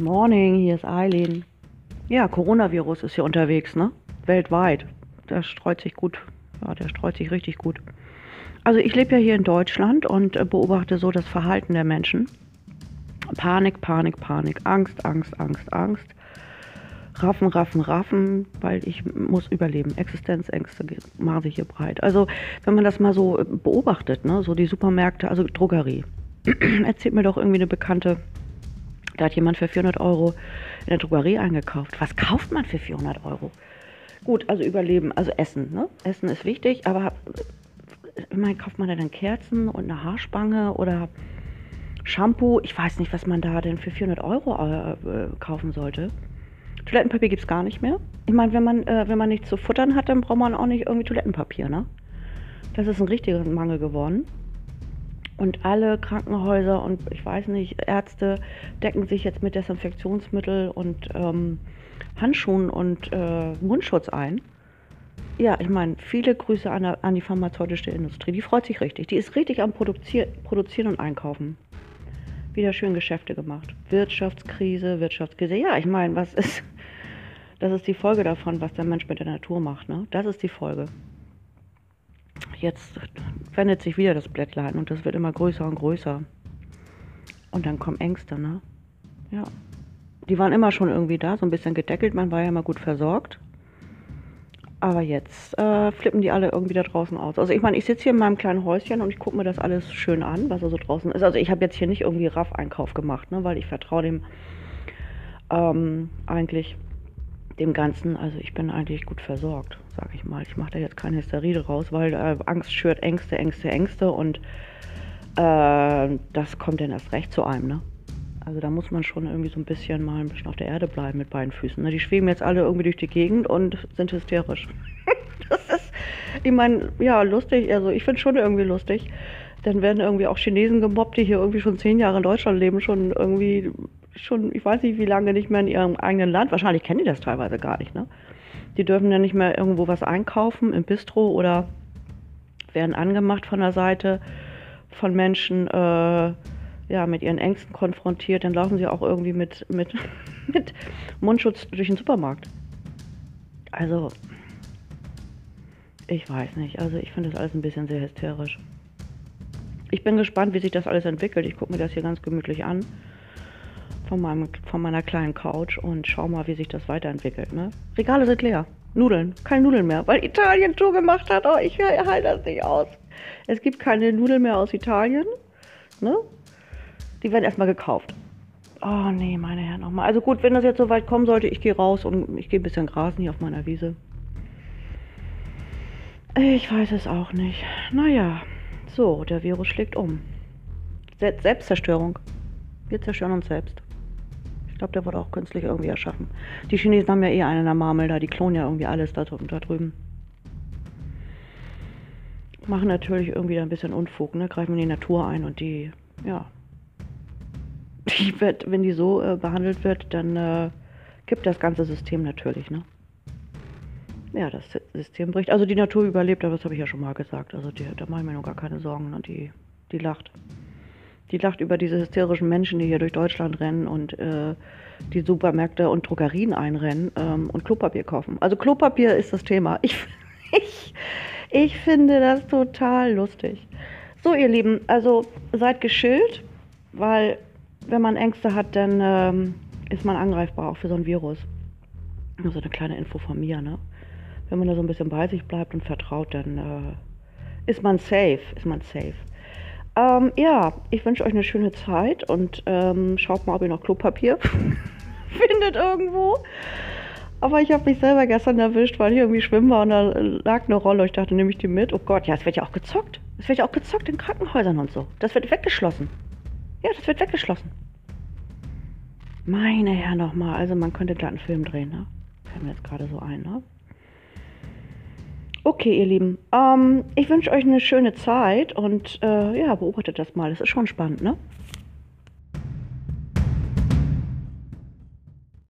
Morning, hier ist Eileen. Ja, Coronavirus ist hier unterwegs, ne? Weltweit. Der streut sich gut. Ja, der streut sich richtig gut. Also ich lebe ja hier in Deutschland und äh, beobachte so das Verhalten der Menschen. Panik, Panik, Panik, Angst, Angst, Angst, Angst. Raffen, raffen, raffen, weil ich muss überleben. Existenzängste machen sich hier breit. Also wenn man das mal so beobachtet, ne, so die Supermärkte, also Drogerie. Erzählt mir doch irgendwie eine Bekannte, da hat jemand für 400 Euro in der Drogerie eingekauft. Was kauft man für 400 Euro? Gut, also Überleben, also Essen. Ne? Essen ist wichtig, aber ich meine, kauft man da dann Kerzen und eine Haarspange oder Shampoo? Ich weiß nicht, was man da denn für 400 Euro äh, kaufen sollte. Toilettenpapier gibt es gar nicht mehr. Ich meine, wenn man, äh, wenn man nichts zu futtern hat, dann braucht man auch nicht irgendwie Toilettenpapier, ne? Das ist ein richtiger Mangel geworden. Und alle Krankenhäuser und ich weiß nicht, Ärzte decken sich jetzt mit Desinfektionsmittel und ähm, Handschuhen und äh, Mundschutz ein. Ja, ich meine, viele Grüße an, an, die pharmazeutische Industrie. Die freut sich richtig. Die ist richtig am Produzier Produzieren und Einkaufen. Wieder schön Geschäfte gemacht. Wirtschaftskrise, Wirtschaftskrise. Ja, ich meine, was ist. Das ist die Folge davon, was der Mensch mit der Natur macht. Ne? Das ist die Folge jetzt wendet sich wieder das Blättlein und das wird immer größer und größer. Und dann kommen Ängste, ne? Ja. Die waren immer schon irgendwie da, so ein bisschen gedeckelt, man war ja immer gut versorgt. Aber jetzt äh, flippen die alle irgendwie da draußen aus. Also ich meine, ich sitze hier in meinem kleinen Häuschen und ich gucke mir das alles schön an, was da so draußen ist. Also ich habe jetzt hier nicht irgendwie Raff-Einkauf gemacht, ne, weil ich vertraue dem ähm, eigentlich dem Ganzen, also ich bin eigentlich gut versorgt, sage ich mal. Ich mache da jetzt keine Hysterie draus, weil äh, Angst schürt Ängste, Ängste, Ängste und äh, das kommt dann erst recht zu einem, ne? Also da muss man schon irgendwie so ein bisschen mal ein bisschen auf der Erde bleiben mit beiden Füßen. Ne? Die schweben jetzt alle irgendwie durch die Gegend und sind hysterisch. das ist, ich meine, ja, lustig, also ich finde schon irgendwie lustig. Dann werden irgendwie auch Chinesen gemobbt, die hier irgendwie schon zehn Jahre in Deutschland leben, schon irgendwie schon, ich weiß nicht, wie lange nicht mehr in ihrem eigenen Land. Wahrscheinlich kennen die das teilweise gar nicht, ne? Die dürfen ja nicht mehr irgendwo was einkaufen im Bistro oder werden angemacht von der Seite von Menschen, äh, ja, mit ihren Ängsten konfrontiert. Dann laufen sie auch irgendwie mit, mit, mit Mundschutz durch den Supermarkt. Also, ich weiß nicht. Also, ich finde das alles ein bisschen sehr hysterisch. Ich bin gespannt, wie sich das alles entwickelt. Ich gucke mir das hier ganz gemütlich an von, meinem, von meiner kleinen Couch und schau mal, wie sich das weiterentwickelt. Ne? Regale sind leer. Nudeln, keine Nudeln mehr, weil Italien Tour gemacht hat. Oh, ich halte das nicht aus. Es gibt keine Nudeln mehr aus Italien. Ne? Die werden erstmal gekauft. Oh nee, meine Herren, nochmal. Also gut, wenn das jetzt so weit kommen sollte, ich gehe raus und ich gehe ein bisschen grasen hier auf meiner Wiese. Ich weiß es auch nicht. Naja, so, der Virus schlägt um. Selbstzerstörung. Wir zerstören uns selbst. Ich glaube, der wurde auch künstlich irgendwie erschaffen. Die Chinesen haben ja eh einen in der Marmel da, die klonen ja irgendwie alles da, da drüben. Machen natürlich irgendwie ein bisschen Unfug, ne? Greifen in die Natur ein und die, ja. Die wird, wenn die so äh, behandelt wird, dann äh, kippt das ganze System natürlich, ne? Ja, das System bricht. Also die Natur überlebt, aber das habe ich ja schon mal gesagt. Also die, da mache ich mir noch gar keine Sorgen. Ne? Die, die lacht. Die lacht über diese hysterischen Menschen, die hier durch Deutschland rennen und äh, die Supermärkte und Drogerien einrennen ähm, und Klopapier kaufen. Also Klopapier ist das Thema. Ich, ich, ich finde das total lustig. So, ihr Lieben, also seid geschillt, weil wenn man Ängste hat, dann ähm, ist man angreifbar auch für so ein Virus. So eine kleine Info von mir, ne? Wenn man da so ein bisschen bei sich bleibt und vertraut, dann äh, ist man safe, ist man safe. Ähm, ja, ich wünsche euch eine schöne Zeit und ähm, schaut mal, ob ihr noch Klopapier findet irgendwo. Aber ich habe mich selber gestern erwischt, weil ich irgendwie schwimmen war und da lag eine Rolle. Ich dachte, nehme ich die mit. Oh Gott, ja, es wird ja auch gezockt. Es wird ja auch gezockt in Krankenhäusern und so. Das wird weggeschlossen. Ja, das wird weggeschlossen. Meine Herren nochmal. Also man könnte da einen Film drehen, ne? Fällt mir jetzt gerade so ein, ne? Okay, ihr Lieben. Ähm, ich wünsche euch eine schöne Zeit und äh, ja, beobachtet das mal. Das ist schon spannend, ne?